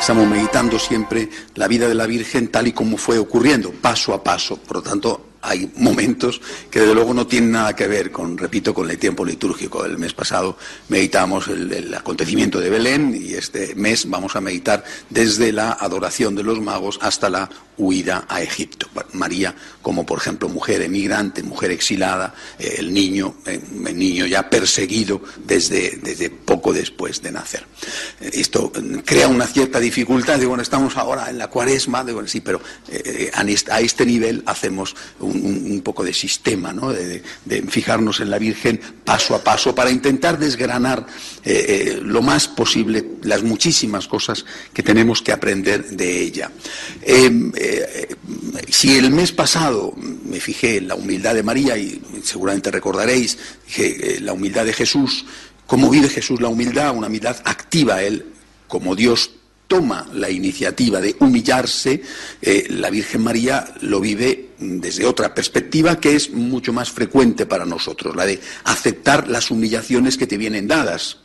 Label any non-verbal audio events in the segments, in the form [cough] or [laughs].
estamos meditando siempre la vida de la Virgen tal y como fue ocurriendo, paso a paso. Por lo tanto, hay momentos que desde luego no tienen nada que ver con, repito, con el tiempo litúrgico. El mes pasado meditamos el, acontecimiento de Belén y este mes vamos a meditar desde la adoración de los magos hasta la huida a Egipto. María como por ejemplo mujer emigrante, mujer exilada, eh, el niño, eh, el niño ya perseguido desde, desde poco después de nacer. Eh, esto crea una cierta dificultad, de bueno, estamos ahora en la cuaresma, de sí, pero a este nivel hacemos un, poco de sistema, ¿no? de, fijarnos en la Virgen paso a paso para intentar desgranar lo más posible las muchísimas cosas que tenemos que aprender de ella. Em, eh, si el mes pasado me fijé en la humildad de María y seguramente recordaréis que la humildad de Jesús, cómo vive Jesús la humildad, una humildad activa él como Dios toma la iniciativa de humillarse, eh, la Virgen María lo vive desde otra perspectiva que es mucho más frecuente para nosotros, la de aceptar las humillaciones que te vienen dadas,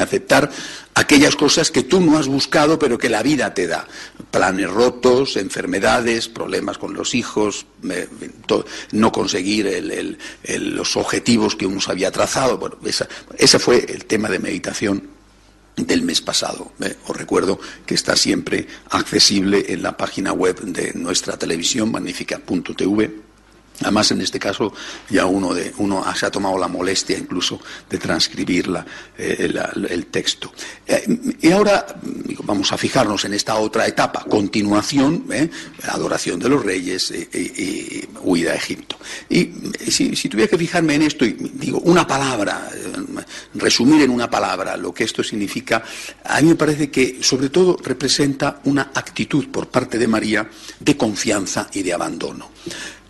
aceptar aquellas cosas que tú no has buscado pero que la vida te da, planes rotos, enfermedades, problemas con los hijos, no conseguir los objetivos que uno se había trazado. Bueno, ese fue el tema de meditación del mes pasado. ¿eh? Os recuerdo que está siempre accesible en la página web de nuestra televisión, magnífica.tv Además, en este caso, ya uno, de, uno se ha tomado la molestia incluso de transcribir eh, el texto. Eh, y ahora vamos a fijarnos en esta otra etapa, continuación, eh, adoración de los reyes y huida a Egipto. Y si, si, tuviera que fijarme en esto, y digo una palabra, resumir en una palabra lo que esto significa, a mí me parece que sobre todo representa una actitud por parte de María de confianza y de abandono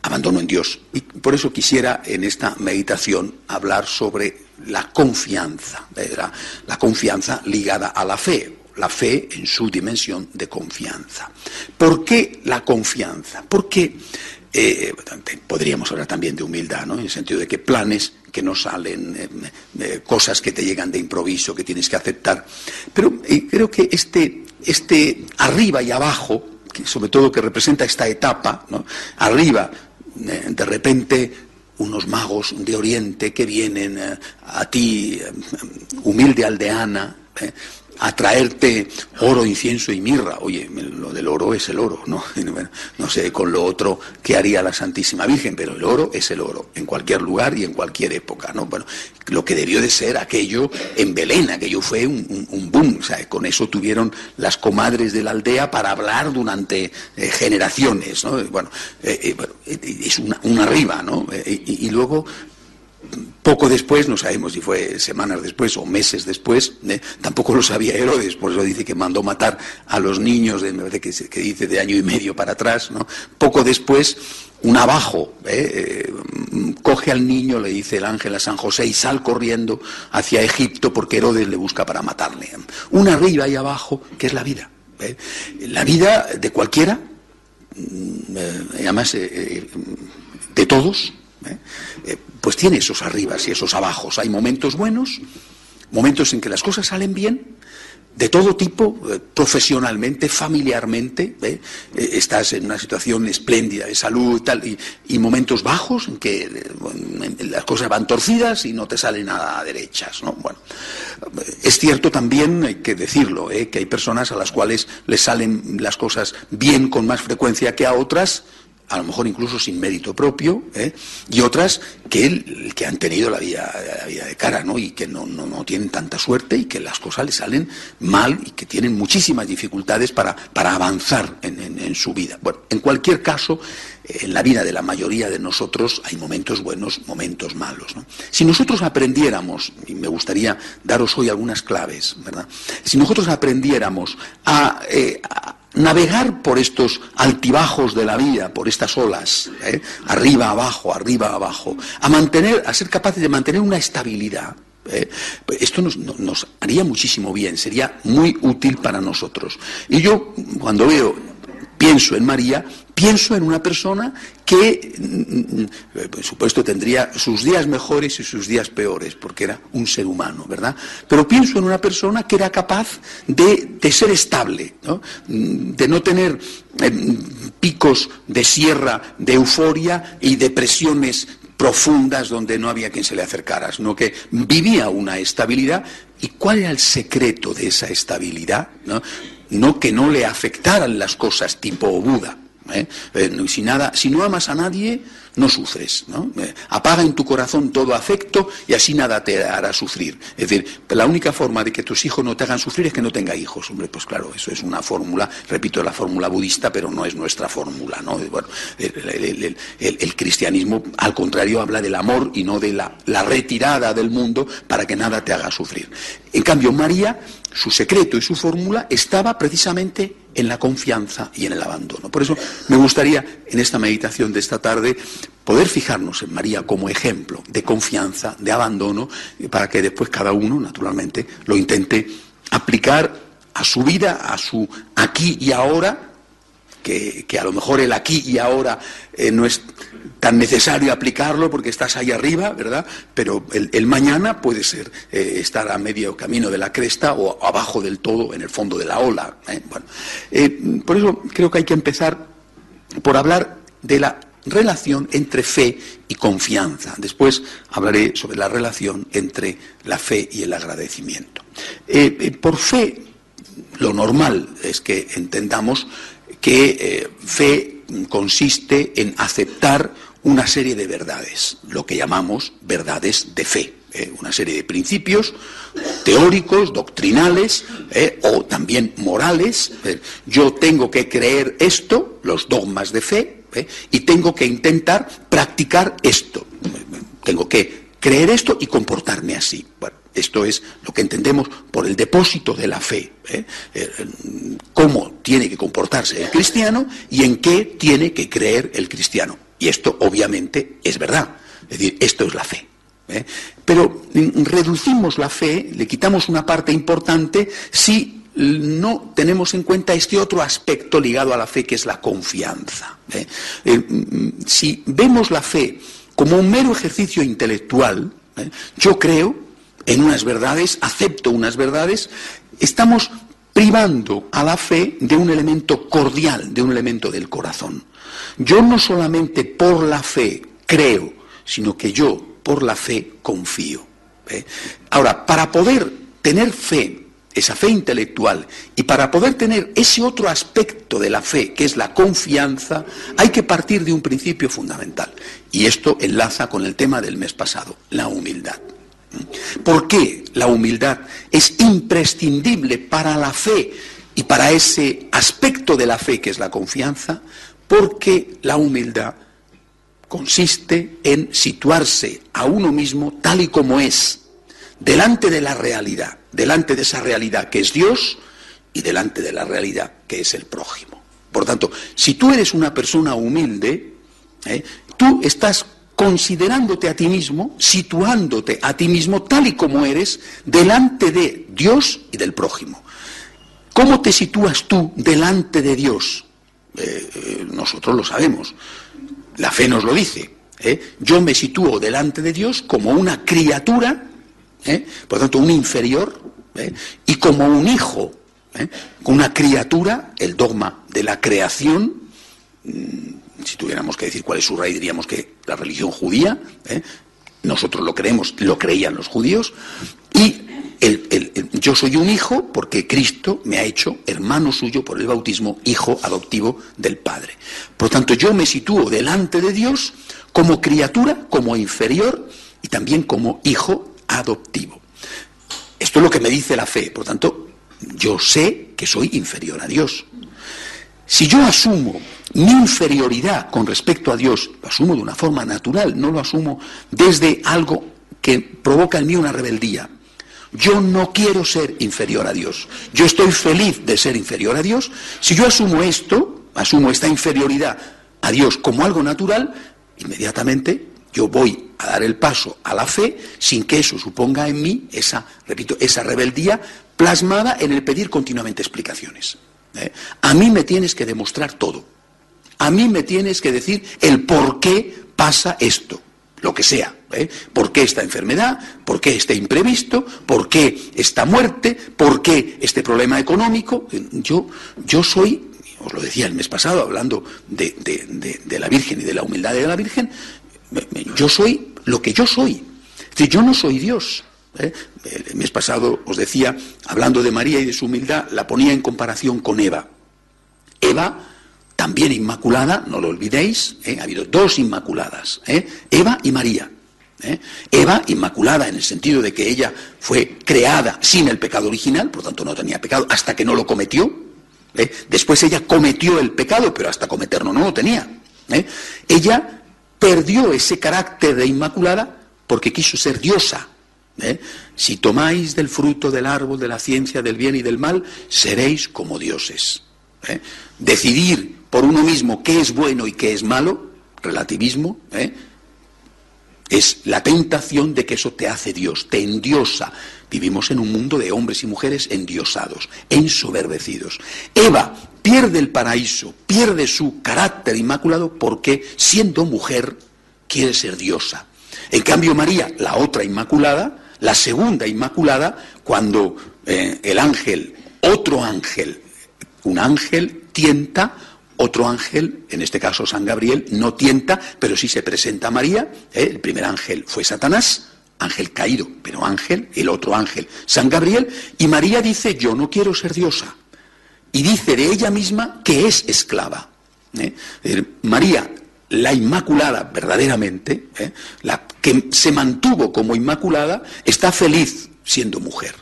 abandono en Dios. Y por eso quisiera en esta meditación hablar sobre la confianza, la, confianza ligada a la fe, la fe en su dimensión de confianza. ¿Por qué la confianza? Porque eh, podríamos hablar también de humildad, ¿no? en el sentido de que planes que no salen, eh, eh, cosas que te llegan de improviso, que tienes que aceptar. Pero creo que este, este arriba y abajo, sobre todo que representa esta etapa, arriba eh, de repente unos magos de Oriente que vienen eh, a ti, eh, humilde aldeana, a traerte oro, incienso y mirra. Oye, lo del oro es el oro, ¿no? [laughs] No sé con lo otro qué haría la Santísima Virgen, pero el oro es el oro, en cualquier lugar y en cualquier época, ¿no? Bueno, lo que debió de ser aquello en Belén, aquello fue un, boom, o sea, con eso tuvieron las comadres de la aldea para hablar durante eh, generaciones, ¿no? Bueno, eh, eh, es una, una ¿no? y luego poco después, no sabemos si fue semanas después o meses después, ¿eh? tampoco lo sabía Herodes, por eso dice que mandó matar a los niños, de, que, dice de año y medio para atrás. Poco después, un abajo ¿eh? Eh, coge al niño, le dice el ángel a San José, y sal corriendo hacia Egipto porque Herodes le busca para matarle. Una arriba y abajo, que es la vida. La vida de cualquiera, mm, además de todos, ¿eh? Eh, pues tiene esos arribas y esos abajos. Hay momentos buenos, momentos en que las cosas salen bien, de todo tipo, eh, profesionalmente, familiarmente, estás en una situación espléndida de salud tal, y, momentos bajos en que las cosas van torcidas y no te sale nada a derechas. ¿no? Bueno, es cierto también, hay que decirlo, que hay personas a las cuales les salen las cosas bien con más frecuencia que a otras, a lo mejor incluso sin mérito propio, ¿eh? y otras que, que han tenido la vida, de cara, ¿no? Y que no, no, tienen tanta suerte y que las cosas les salen mal y que tienen muchísimas dificultades para, para avanzar en, en, su vida. Bueno, en cualquier caso, en la vida de la mayoría de nosotros hay momentos buenos, momentos malos. ¿no? Si nosotros aprendiéramos, y me gustaría daros hoy algunas claves, ¿verdad? Si nosotros aprendiéramos a, eh, navegar por estos altibajos de la vida, por estas olas, ¿eh? arriba, abajo, arriba, abajo, a mantener, a ser capaces de mantener una estabilidad. ¿eh? Esto nos, nos, haría muchísimo bien, sería muy útil para nosotros. Y yo, cuando veo, pienso en María, Pienso en una persona que, mm, mm, por supuesto, tendría sus días mejores y sus días peores, porque era un ser humano, ¿verdad? Pero pienso en una persona que era capaz de, ser estable, mm, de no tener eh, picos de sierra, de euforia y depresiones profundas donde no había quien se le acercara, sino que vivía una estabilidad. ¿Y cuál era el secreto de esa estabilidad? No, no que no le afectaran las cosas tipo Buda ¿eh? Eh, si, nada, si no amas a nadie, no sufres. ¿no? Eh, apaga en tu corazón todo afecto y así nada te hará sufrir. Es decir, la única forma de que tus hijos no te hagan sufrir es que no tenga hijos. Hombre, pues claro, eso es una fórmula, repito, la fórmula budista, pero no es nuestra fórmula. ¿no? Bueno, el, cristianismo, al contrario, habla del amor y no de la, la retirada del mundo para que nada te haga sufrir. En cambio, María su secreto y su fórmula estaba precisamente en la confianza y en el abandono. Por eso me gustaría, en esta meditación de esta tarde, poder fijarnos en María como ejemplo de confianza, de abandono, para que después cada uno, naturalmente, lo intente aplicar a su vida, a su aquí y ahora, que, a lo mejor el aquí y ahora eh, no es tan necesario aplicarlo porque estás ahí arriba, ¿verdad? Pero el, mañana puede ser eh, estar a medio camino de la cresta o abajo del todo, en el fondo de la ola. ¿eh? Bueno, por eso creo que hay que empezar por hablar de la relación entre fe y confianza. Después hablaré sobre la relación entre la fe y el agradecimiento. por fe, lo normal es que entendamos que eh, fe consiste en aceptar una serie de verdades, lo que llamamos verdades de fe, eh, una serie de principios teóricos, doctrinales eh, o también morales. yo tengo que creer esto, los dogmas de fe, y tengo que intentar practicar esto. Tengo que creer esto y comportarme así. Esto es lo que entendemos por el depósito de la fe. ¿eh? Eh, cómo tiene que comportarse el cristiano y en qué tiene que creer el cristiano. Y esto obviamente es verdad. Es decir, esto es la fe. ¿eh? Pero mm, reducimos la fe, le quitamos una parte importante si no tenemos en cuenta este otro aspecto ligado a la fe que es la confianza. Mm, si vemos la fe como un mero ejercicio intelectual, yo creo en unas verdades, acepto unas verdades, estamos privando a la fe de un elemento cordial, de un elemento del corazón. Yo no solamente por la fe creo, sino que yo por la fe confío. ¿eh? Ahora, para poder tener fe, esa fe intelectual, y para poder tener ese otro aspecto de la fe, que es la confianza, hay que partir de un principio fundamental. Y esto enlaza con el tema del mes pasado, la humildad. ¿Por qué la humildad es imprescindible para la fe y para ese aspecto de la fe que es la confianza? Porque la humildad consiste en situarse a uno mismo tal y como es, delante de la realidad, delante de esa realidad que es Dios y delante de la realidad que es el prójimo. Por tanto, si tú eres una persona humilde, ¿eh? tú estás considerándote a ti mismo, situándote a ti mismo tal y como eres delante de Dios y del prójimo. ¿Cómo te sitúas tú delante de Dios? Eh, eh, nosotros lo sabemos. La fe nos lo dice. Yo me sitúo delante de Dios como una criatura, por tanto un inferior, y como un hijo, una criatura, el dogma de la creación, mm, si tuviéramos que decir cuál es su raíz, diríamos que la religión judía, ¿eh? nosotros lo creemos, lo creían los judíos, y yo soy un hijo porque Cristo me ha hecho hermano suyo por el bautismo, hijo adoptivo del Padre. Por lo tanto, yo me sitúo delante de Dios como criatura, como inferior y también como hijo adoptivo. Esto es lo que me dice la fe. Por tanto, yo sé que soy inferior a Dios. Si yo asumo mi inferioridad con respecto a Dios, lo asumo de una forma natural, no lo asumo desde algo que provoca en mí una rebeldía. Yo no quiero ser inferior a Dios. Yo estoy feliz de ser inferior a Dios. Si yo asumo esto, asumo esta inferioridad a Dios como algo natural, inmediatamente yo voy a dar el paso a la fe sin que eso suponga en mí esa, repito, esa rebeldía plasmada en el pedir continuamente explicaciones. ¿eh? A mí me tienes que demostrar todo. A mí me tienes que decir el por qué pasa esto, lo que sea. ¿eh? ¿Por qué esta enfermedad? ¿Por qué este imprevisto? ¿Por qué esta muerte? ¿Por qué este problema económico? Yo, yo soy, os lo decía el mes pasado, hablando de, la Virgen y de la humildad de la Virgen, yo soy lo que yo soy. Es yo no soy Dios. ¿eh? El mes pasado os decía, hablando de María y de su humildad, la ponía en comparación con Eva. Eva, también inmaculada, no lo olvidéis, ¿eh? ha habido dos inmaculadas, Eva y María. ¿eh? Eva, inmaculada en el sentido de que ella fue creada sin el pecado original, por tanto no tenía pecado, hasta que no lo cometió. ¿eh? Después ella cometió el pecado, pero hasta cometerlo no lo tenía. ¿eh? Ella perdió ese carácter de inmaculada porque quiso ser diosa. Si tomáis del fruto del árbol de la ciencia del bien y del mal, seréis como dioses. Decidir por uno mismo qué es bueno y qué es malo, relativismo, es la tentación de que eso te hace Dios, te endiosa. Vivimos en un mundo de hombres y mujeres endiosados, ensoberbecidos. Eva pierde el paraíso, pierde su carácter inmaculado porque siendo mujer quiere ser diosa. En cambio María, la otra inmaculada, la segunda inmaculada, cuando eh, el ángel, otro ángel, un ángel tienta otro ángel, en este caso San Gabriel, no tienta, pero sí se presenta a María. ¿eh? El primer ángel fue Satanás, ángel caído, pero ángel, el otro ángel, San Gabriel. Y María dice, yo no quiero ser diosa. Y dice de ella misma que es esclava. ¿eh? María, la Inmaculada verdaderamente, ¿eh? la que se mantuvo como Inmaculada, está feliz siendo mujer.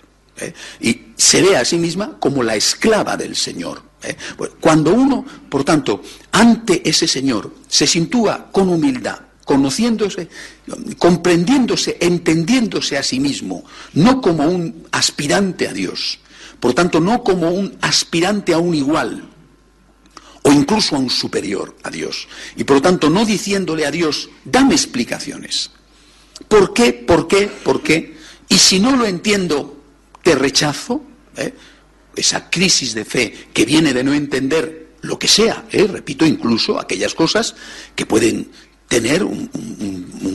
Y se ve a sí misma como la esclava del Señor. ¿eh? cuando uno, por tanto, ante ese Señor se sintúa con humildad, conociéndose, comprendiéndose, entendiéndose a sí mismo, no como un aspirante a Dios, por tanto, no como un aspirante a un igual, o incluso a un superior a Dios, y por lo tanto no diciéndole a Dios, dame explicaciones. ¿Por qué? ¿Por qué? ¿Por qué? Y si no lo entiendo, te rechazo. ¿eh? esa crisis de fe que viene de no entender lo que sea, ¿eh? repito, incluso aquellas cosas que pueden tener un,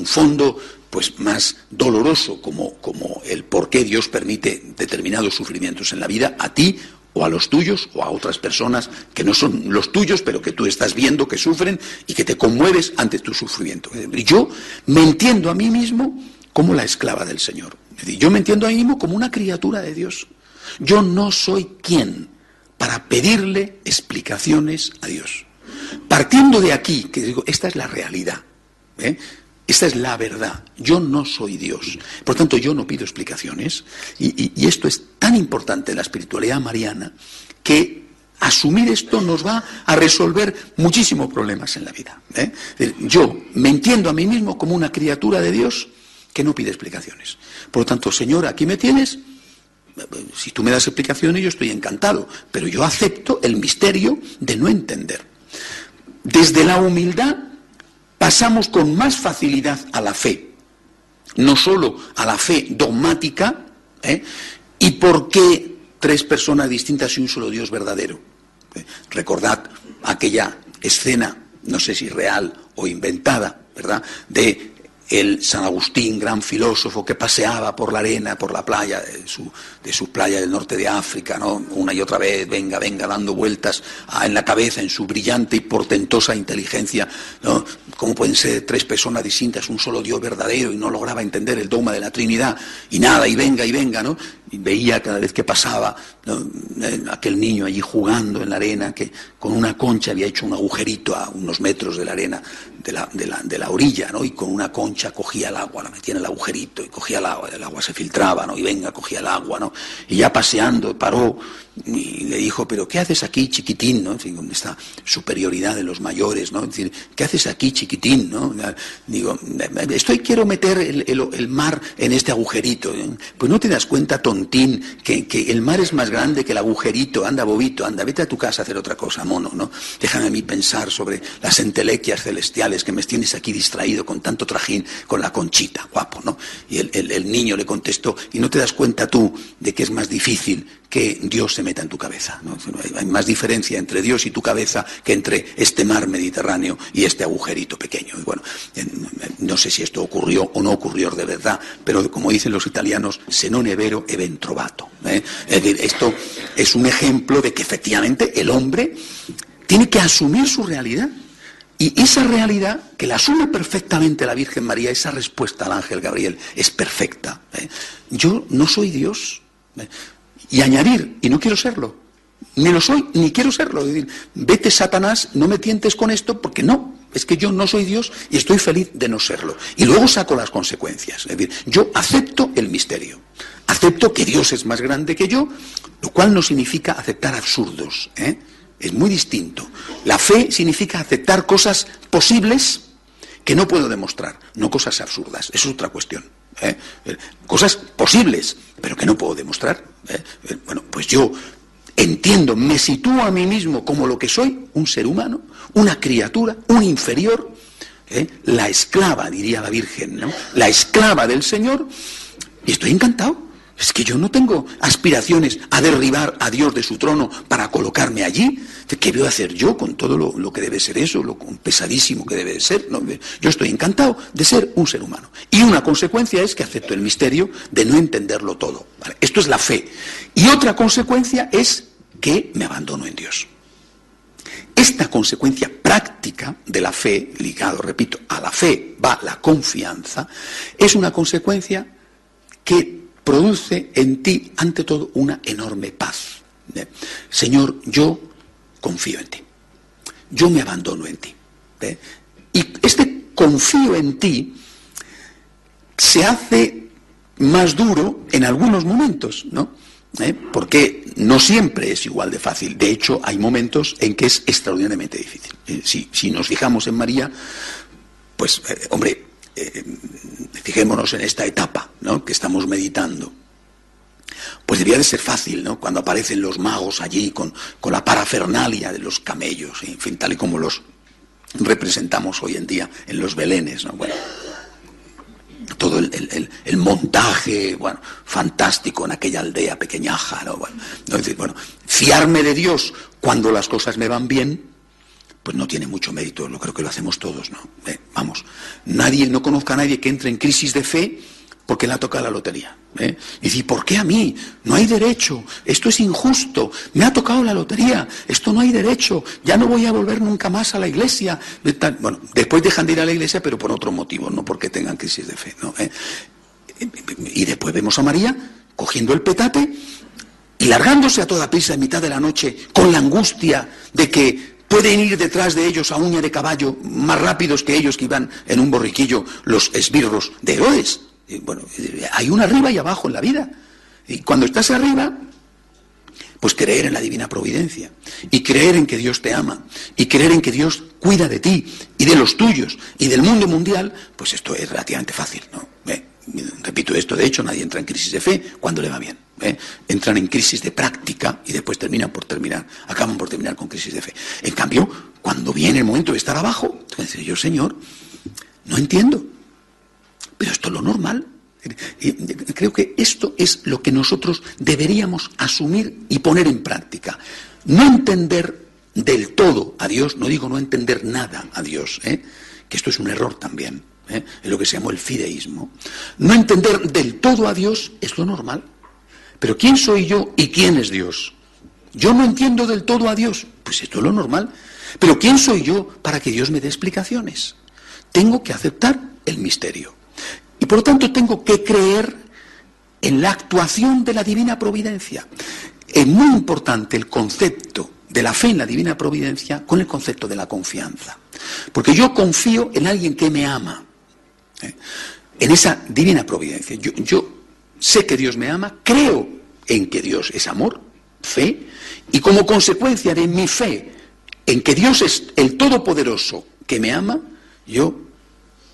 fondo pues más doloroso como, como el por qué Dios permite determinados sufrimientos en la vida a ti o a los tuyos o a otras personas que no son los tuyos, pero que tú estás viendo que sufren y que te conmueves ante tu sufrimiento. Yo me entiendo a mí mismo como la esclava del Señor. Yo me entiendo a mí mismo como una criatura de Dios. Yo no soy quien para pedirle explicaciones a Dios. Partiendo de aquí, que digo, esta es la realidad, ¿eh? esta es la verdad, yo no soy Dios, por tanto yo no pido explicaciones, y, esto es tan importante en la espiritualidad mariana que asumir esto nos va a resolver muchísimos problemas en la vida. ¿eh? Yo me entiendo a mí mismo como una criatura de Dios que no pide explicaciones. Por lo tanto, Señor, aquí me tienes, si tú me das explicaciones, yo estoy encantado, pero yo acepto el misterio de no entender. Desde la humildad pasamos con más facilidad a la fe, no solo a la fe dogmática, ¿eh? ¿y por qué tres personas distintas y un solo Dios verdadero? ¿Eh? Recordad aquella escena, no sé si real o inventada, ¿verdad?, de el San Agustín, gran filósofo que paseaba por la arena, por la playa de su, de su playa del norte de África, ¿no? una y otra vez, venga, venga, dando vueltas en la cabeza, en su brillante y portentosa inteligencia, ¿no? ¿Cómo pueden ser tres personas distintas, un solo Dios verdadero? Y no lograba entender el dogma de la Trinidad, y nada, y venga, y venga, ¿no? Y veía cada vez que pasaba eh, aquel niño allí jugando en la arena, que con una concha había hecho un agujerito a unos metros de la arena, de la, de la, de la orilla, ¿no? Y con una concha cogía el agua, la metía en el agujerito y cogía el agua, el agua se filtraba, ¿no? Y venga, cogía el agua, ¿no? Y ya paseando, paró y le dijo, pero ¿qué haces aquí, chiquitín? ¿no? En fin, esta superioridad de los mayores, ¿no? decir, ¿qué haces aquí, chiquitín? ¿no? Digo, estoy, quiero meter el, mar en este agujerito. Pues no te das cuenta, tontín, que, el mar es más grande que el agujerito. Anda, bobito, anda, vete a tu casa a hacer otra cosa, mono, ¿no? Déjame a mí pensar sobre las entelequias celestiales que me tienes aquí distraído con tanto trajín, con la conchita, guapo, ¿no? Y el, el niño le contestó, ¿y no te das cuenta tú de que es más difícil que Dios se meta en tu cabeza. ¿no? Hay más diferencia entre Dios y tu cabeza que entre este mar Mediterráneo y este agujerito pequeño. Y bueno, no sé si esto ocurrió o no ocurrió de verdad, pero como dicen los italianos, se non è vero e ben trovato. ¿eh? Es decir, esto es un ejemplo de que efectivamente el hombre tiene que asumir su realidad. Y esa realidad, que la asume perfectamente la Virgen María, esa respuesta al ángel Gabriel, es perfecta. ¿eh? Yo no soy Dios. ¿eh? Y añadir, y no quiero serlo, ni lo soy, ni quiero serlo. Es decir, vete Satanás, no me tientes con esto, porque no, es que yo no soy Dios y estoy feliz de no serlo. Y luego saco las consecuencias. Es decir, yo acepto el misterio, acepto que Dios es más grande que yo, lo cual no significa aceptar absurdos. ¿eh? Es muy distinto. La fe significa aceptar cosas posibles que no puedo demostrar, no cosas absurdas. Es otra cuestión. ¿eh? Cosas posibles, pero que no puedo demostrar. ¿eh? Bueno, pues yo entiendo, me sitúo a mí mismo como lo que soy, un ser humano, una criatura, un inferior, ¿eh? la esclava, diría la Virgen, ¿no? La esclava del Señor, y estoy encantado. Es que yo no tengo aspiraciones a derribar a Dios de su trono para colocarme allí. ¿Qué voy a hacer yo con todo lo, que debe ser eso, lo pesadísimo que debe ser? Yo estoy encantado de ser un ser humano. Y una consecuencia es que acepto el misterio de no entenderlo todo. Esto es la fe. Y otra consecuencia es que me abandono en Dios. Esta consecuencia práctica de la fe, ligado, repito, a la fe va la confianza, es una consecuencia que produce en ti, ante todo, una enorme paz. Señor, yo confío en ti. Yo me abandono en ti. Y este confío en ti se hace más duro en algunos momentos, ¿no? Porque no siempre es igual de fácil. De hecho, hay momentos en que es extraordinariamente difícil. ¿Eh? Si, nos fijamos en María, pues, eh, hombre, eh, fijémonos en esta etapa ¿no? que estamos meditando. Pues debía de ser fácil, ¿no? Cuando aparecen los magos allí con, con la parafernalia de los camellos, en fin, tal y como los representamos hoy en día en los belenes, ¿no? Bueno, todo el, montaje, bueno, fantástico en aquella aldea pequeñaja, ¿no? Bueno, bueno, fiarme de Dios cuando las cosas me van bien, pues no tiene mucho mérito, lo creo que lo hacemos todos, ¿no? Eh, vamos, nadie, no conozca a nadie que entre en crisis de fe porque le ha tocado la lotería. ¿eh? Y dice, ¿por qué a mí? No hay derecho, esto es injusto, me ha tocado la lotería, esto no hay derecho, ya no voy a volver nunca más a la iglesia. Bueno, después dejan de ir a la iglesia, pero por otro motivo, no porque tengan crisis de fe. ¿Eh? Y después vemos a María cogiendo el petate y largándose a toda prisa en mitad de la noche con la angustia de que Pueden ir detrás de ellos a uña de caballo más rápidos que ellos que iban en un borriquillo los esbirros de Herodes. bueno, hay un arriba y abajo en la vida. Y cuando estás arriba, pues creer en la divina providencia y creer en que Dios te ama y creer en que Dios cuida de ti y de los tuyos y del mundo mundial, pues esto es relativamente fácil, ¿no? repito esto, de hecho nadie entra en crisis de fe cuando le va bien. ¿Eh? Entran en crisis de práctica y después terminan por terminar, acaban por terminar con crisis de fe. En cambio, cuando viene el momento de estar abajo, entonces yo, Señor, no entiendo. Pero esto es lo normal. Creo que esto es lo que nosotros deberíamos asumir y poner en práctica. No entender del todo a Dios, no digo no entender nada a Dios, ¿eh? que esto es un error también, ¿eh? en lo que se llamó el fideísmo. No entender del todo a Dios es lo normal. Pero ¿quién soy yo y quién es Dios? Yo no entiendo del todo a Dios. Pues esto es lo normal. Pero ¿quién soy yo para que Dios me dé explicaciones? Tengo que aceptar el misterio. Y por lo tanto tengo que creer en la actuación de la divina providencia. Es muy importante el concepto de la fe en la divina providencia con el concepto de la confianza. Porque yo confío en alguien que me ama, ¿eh? en esa divina providencia. Yo, yo sé que Dios me ama, creo en que Dios es amor, fe, y como consecuencia de mi fe en que Dios es el Todopoderoso que me ama, yo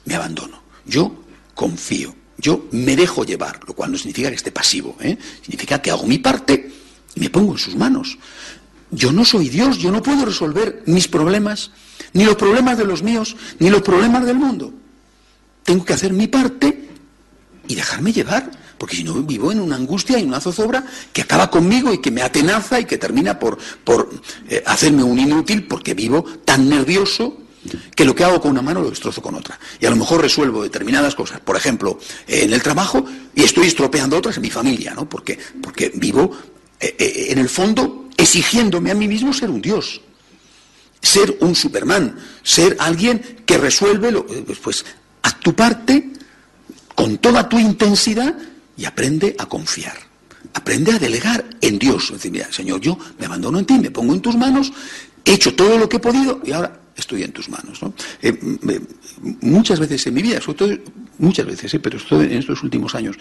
me abandono, yo confío, yo me dejo llevar, lo cual no significa que esté pasivo, ¿eh? significa que hago mi parte y me pongo en sus manos. Yo no soy Dios, yo no puedo resolver mis problemas, ni los problemas de los míos, ni los problemas del mundo. Tengo que hacer mi parte y dejarme llevar porque si no vivo en una angustia y una zozobra que acaba conmigo y que me atenaza y que termina por, por eh, hacerme un inútil porque vivo tan nervioso que lo que hago con una mano lo destrozo con otra. Y a lo mejor resuelvo determinadas cosas, por ejemplo, en el trabajo, y estoy estropeando otras en mi familia, ¿no? Porque, porque vivo, eh, eh, en el fondo, exigiéndome a mí mismo ser un Dios, ser un Superman, ser alguien que resuelve, lo, pues, haz tu parte con toda tu intensidad y aprende a confiar. Aprende a delegar en Dios. Es decir, mira, Señor, yo me abandono en ti, me pongo en tus manos, he hecho todo lo que he podido y ahora estoy en tus manos. Eh, muchas veces en mi vida, sobre todo, muchas veces, eh, pero en estos últimos años,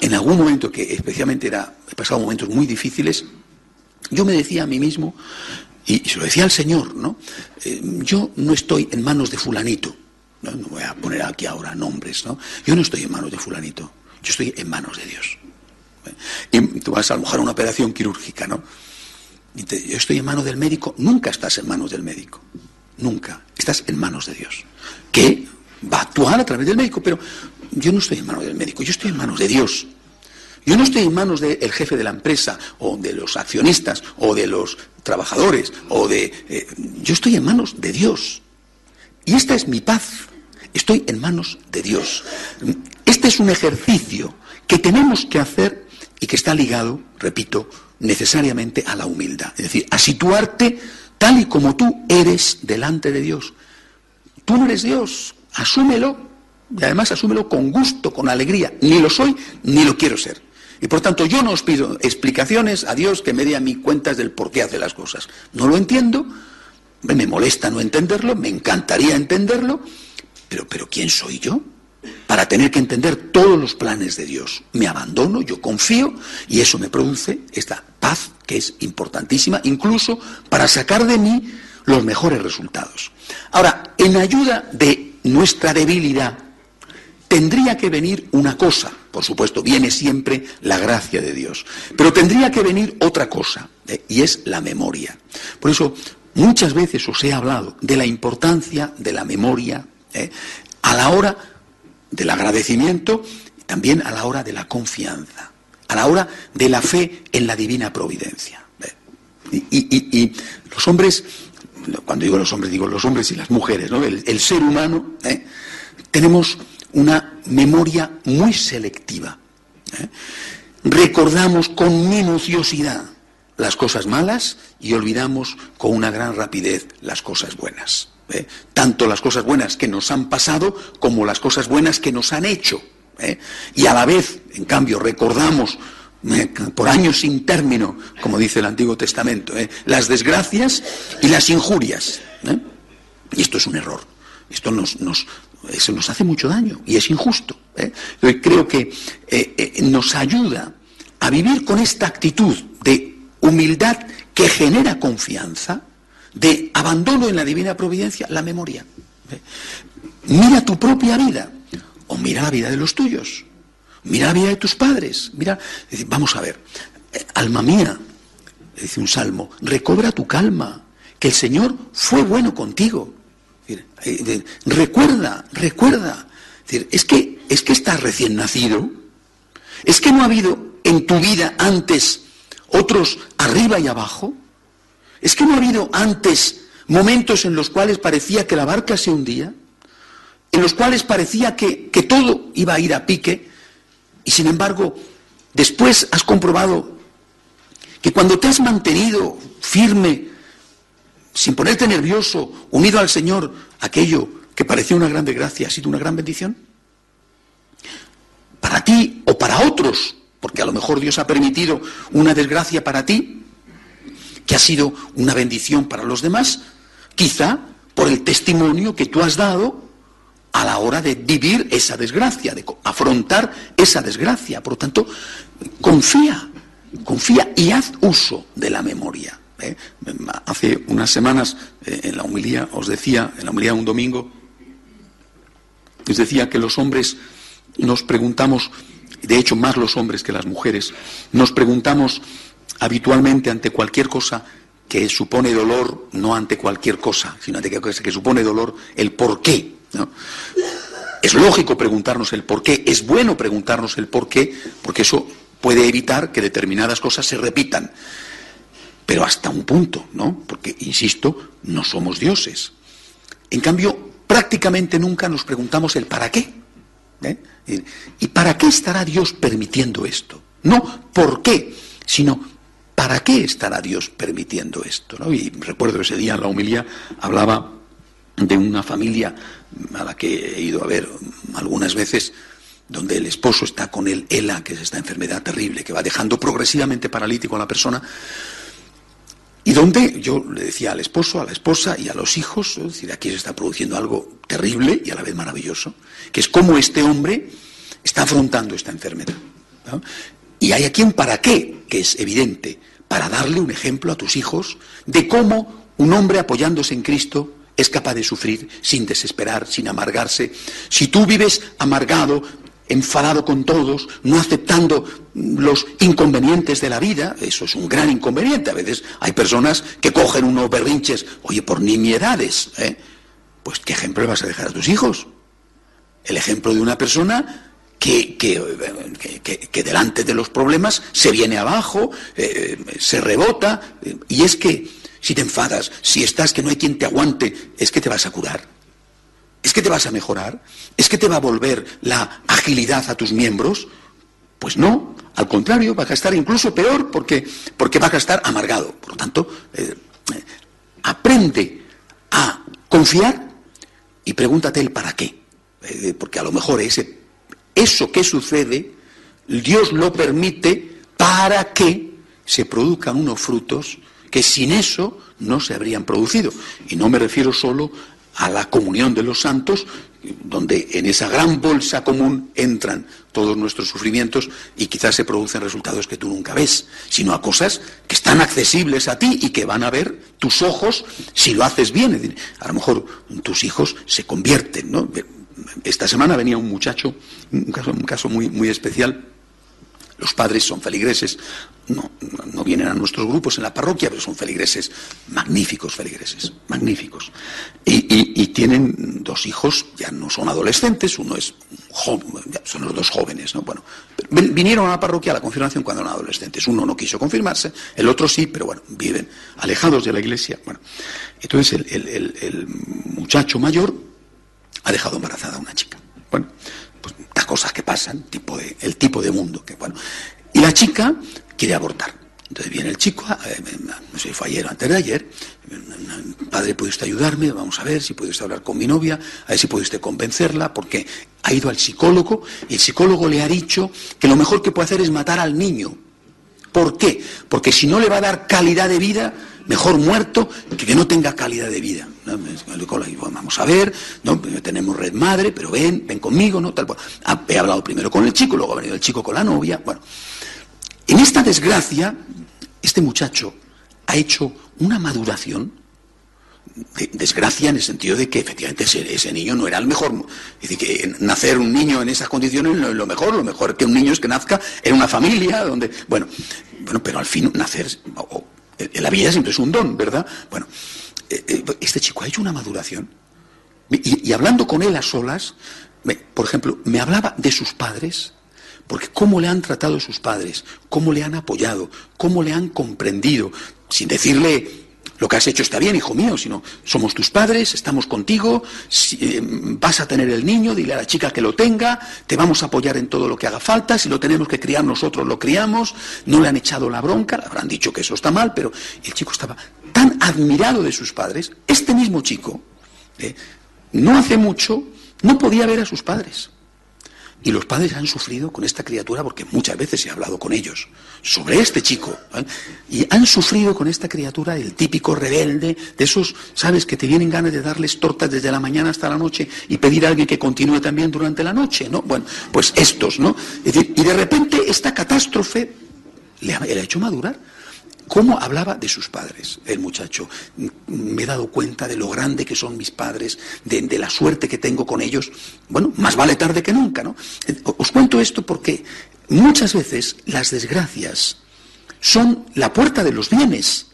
en algún momento que especialmente era, he pasado momentos muy difíciles, yo me decía a mí mismo, y, se lo decía al Señor, ¿no? Eh, yo no estoy en manos de fulanito, ¿no? voy a poner aquí ahora nombres, ¿no? Yo no estoy en manos de fulanito, yo estoy en manos de Dios. Y tú vas a lo a una operación quirúrgica, ¿no? Y yo estoy en manos del médico, nunca estás en manos del médico, nunca, estás en manos de Dios, que va a actuar a través del médico, pero yo no estoy en manos del médico, yo estoy en manos de Dios. Yo no estoy en manos del jefe de la empresa, o de los accionistas, o de los trabajadores, o de... Eh, yo estoy en manos de Dios. Y esta es mi paz. Estoy en manos de Dios. Este es un ejercicio que tenemos que hacer y que está ligado, repito, necesariamente a la humildad. Es decir, a situarte tal y como tú eres delante de Dios. Tú no eres Dios, asúmelo y además asúmelo con gusto, con alegría. Ni lo soy, ni lo quiero ser. Y por tanto yo no os pido explicaciones a Dios que me dé a mí cuentas del por qué hace las cosas. No lo entiendo, me molesta no entenderlo, me encantaría entenderlo, pero, ¿quién soy yo? Para tener que entender todos los planes de Dios. Me abandono, yo confío y eso me produce esta paz que es importantísima, incluso para sacar de mí los mejores resultados. Ahora, en ayuda de nuestra debilidad, tendría que venir una cosa, por supuesto, viene siempre la gracia de Dios, pero tendría que venir otra cosa, ¿eh? y es la memoria. Por eso, Muchas veces os he hablado de la importancia de la memoria ¿eh? a la hora del agradecimiento y también a la hora de la confianza, a la hora de la fe en la divina providencia. ¿eh? Y, los hombres, cuando digo los hombres, digo los hombres y las mujeres, ¿no? el, ser humano, ¿eh? tenemos una memoria muy selectiva. Recordamos con minuciosidad las cosas malas y olvidamos con una gran rapidez las cosas buenas. ¿Eh? Tanto las cosas buenas que nos han pasado como las cosas buenas que nos han hecho. ¿eh? Y a la vez, en cambio, recordamos ¿eh? por años sin término, como dice el Antiguo Testamento, las desgracias y las injurias. Y esto es un error. Esto nos, eso nos hace mucho daño y es injusto. Creo que nos ayuda a vivir con esta actitud de humildad que genera confianza, de abandono en la divina providencia, la memoria. Mira tu propia vida o mira la vida de los tuyos. Mira la vida de tus padres. Mira, vamos a ver, eh, alma mía, dice un salmo, recobra tu calma, que el Señor fue bueno contigo. Eh, recuerda, recuerda. Es que, es que estás recién nacido. Es que no ha habido en tu vida antes otros arriba y abajo? ¿Es que no ha habido antes momentos en los cuales parecía que la barca se hundía? ¿En los cuales parecía que, que todo iba a ir a pique? Y sin embargo, después has comprobado que cuando te has mantenido firme, sin ponerte nervioso, unido al Señor, aquello que parecía una gran desgracia ha sido una gran bendición? Para ti o para otros, porque a lo mejor Dios ha permitido una desgracia para ti, que ha sido una bendición para los demás, quizá por el testimonio que tú has dado a la hora de vivir esa desgracia, de afrontar esa desgracia. Por lo tanto, confía, confía y haz uso de la memoria. ¿eh? Hace unas semanas eh, en la humilía os decía, en la humilía un domingo, os decía que los hombres nos preguntamos de hecho más los hombres que las mujeres, nos preguntamos habitualmente ante cualquier cosa que supone dolor, no ante cualquier cosa, sino ante cualquier cosa que supone dolor, el por qué. Es lógico preguntarnos el por qué, es bueno preguntarnos el por qué, porque eso puede evitar que determinadas cosas se repitan. Pero hasta un punto, ¿no? Porque, insisto, no somos dioses. En cambio, prácticamente nunca nos preguntamos el para qué. ¿eh? ¿Y para qué estará Dios permitiendo esto? No por qué, sino para qué estará Dios permitiendo esto. Y recuerdo ese día en la humilía hablaba de una familia a la que he ido a ver algunas veces, donde el esposo está con el ELA, que es esta enfermedad terrible que va dejando progresivamente paralítico a la persona, y donde yo le decía al esposo, a la esposa y a los hijos, es decir, aquí se está produciendo algo terrible y a la vez maravilloso, que es cómo este hombre está afrontando esta enfermedad. Y hay aquí un para qué, que es evidente, para darle un ejemplo a tus hijos de cómo un hombre apoyándose en Cristo es capaz de sufrir sin desesperar, sin amargarse. Si tú vives amargado, enfadado con todos, no aceptando los inconvenientes de la vida, eso es un gran inconveniente. A veces hay personas que cogen unos berrinches, oye, por nimiedades. ¿eh? Pues, ¿qué ejemplo le vas a dejar a tus hijos? El ejemplo de una persona que, que, delante de los problemas se viene abajo, eh, se rebota, eh, y es que si te enfadas, si estás que no hay quien te aguante, es que te vas a curar. ¿Es que te vas a mejorar? ¿Es que te va a volver la agilidad a tus miembros? Pues no, al contrario, vas a estar incluso peor porque, porque vas a estar amargado. Por lo tanto, eh, aprende a confiar y pregúntate el para qué. Porque a lo mejor ese, eso que sucede, Dios lo permite para que se produzcan unos frutos que sin eso no se habrían producido. Y no me refiero solo a la comunión de los santos, donde en esa gran bolsa común entran todos nuestros sufrimientos y quizás se producen resultados que tú nunca ves, sino a cosas que están accesibles a ti y que van a ver tus ojos si lo haces bien. a lo mejor tus hijos se convierten. ¿no? Esta semana venía un muchacho, un caso, un caso muy, muy especial, los padres son feligreses, no, no vienen a nuestros grupos en la parroquia, pero son feligreses, magníficos feligreses, magníficos. Y, tienen dos hijos, ya no son adolescentes, uno es joven, son los dos jóvenes, ¿no? Bueno, vinieron a la parroquia a la confirmación cuando eran adolescentes. Uno no quiso confirmarse, el otro sí, pero bueno, viven alejados de la iglesia. Bueno, entonces el, el muchacho mayor ha dejado embarazada a una chica. Bueno, pues las cosas que pasan, tipo de, el tipo de mundo que, bueno. Y la chica quiere abortar. Entonces viene el chico, eh, no sé, fue ayer o antes de ayer, padre, ¿puede usted ayudarme? Vamos a ver si puede usted hablar con mi novia, a ver si puede usted convencerla, porque ha ido al psicólogo y el psicólogo le ha dicho que lo mejor que puede hacer es matar al niño. ¿Por qué? Porque si no le va a dar calidad de vida, mejor muerto que que no tenga calidad de vida. Vamos a ver, ¿no? tenemos red madre, pero ven, ven conmigo, ¿no? Tal, he hablado primero con el chico, luego ha venido el chico con la novia. Bueno, en esta desgracia, este muchacho ha hecho una maduración, de, desgracia en el sentido de que efectivamente ese, niño no era el mejor. Es decir, que nacer un niño en esas condiciones no es lo mejor, lo mejor que un niño es que nazca en una familia donde, bueno, bueno pero al fin nacer, la vida siempre es un don, ¿verdad? Bueno, eh, eh, este chico ha hecho una maduración. Y, y hablando con él a solas, por ejemplo, me hablaba de sus padres, porque cómo le han tratado sus padres, cómo le han apoyado, cómo le han comprendido, sin decirle lo que has hecho está bien, hijo mío, sino somos tus padres, estamos contigo, eh, vas a tener el niño, dile a la chica que lo tenga, te vamos a apoyar en todo lo que haga falta, si lo tenemos que criar nosotros lo criamos, no le han echado la bronca, le habrán dicho que eso está mal, pero el chico estaba tan admirado de sus padres, este mismo chico, eh, no hace mucho, no podía ver a sus padres. Y los padres han sufrido con esta criatura porque muchas veces he hablado con ellos sobre este chico. ¿eh? Y han sufrido con esta criatura el típico rebelde, de esos, ¿sabes?, que te vienen ganas de darles tortas desde la mañana hasta la noche y pedir a alguien que continúe también durante la noche, ¿no? Bueno, pues estos, ¿no? Es decir, y de repente esta catástrofe le ha hecho madurar. ¿Cómo hablaba de sus padres el muchacho? Me he dado cuenta de lo grande que son mis padres, de, la suerte que tengo con ellos. Bueno, más vale tarde que nunca, ¿no? Os cuento esto porque muchas veces las desgracias son la puerta de los bienes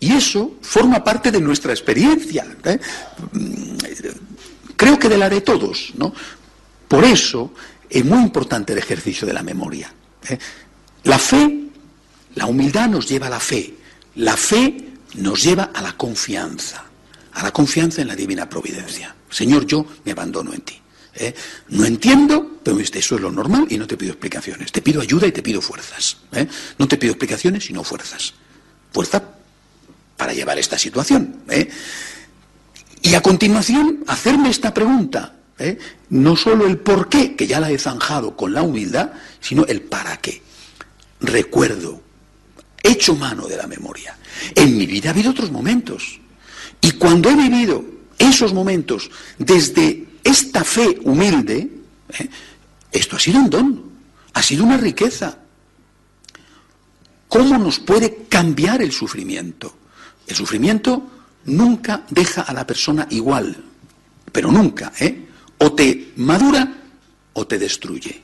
y eso forma parte de nuestra experiencia. ¿eh? Creo que de la de todos, ¿no? Por eso es muy importante el ejercicio de la memoria. ¿eh? La fe, la humildad nos lleva a la fe. La fe nos lleva a la confianza, a la confianza en la divina providencia. Señor, yo me abandono en ti. ¿eh? No entiendo, pero eso es lo normal y no te pido explicaciones. Te pido ayuda y te pido fuerzas. ¿eh? No te pido explicaciones, sino fuerzas. Fuerza para llevar esta situación. ¿eh? Y a continuación, hacerme esta pregunta. No solo el por qué, que ya la he zanjado con la humildad, sino el para qué. Recuerdo, hecho mano de la memoria. En mi vida ha habido otros momentos. Y cuando he vivido esos momentos desde esta fe humilde, ¿eh? esto ha sido un don, ha sido una riqueza. ¿Cómo nos puede cambiar el sufrimiento? El sufrimiento nunca deja a la persona igual, pero nunca, ¿eh? O te madura o te destruye.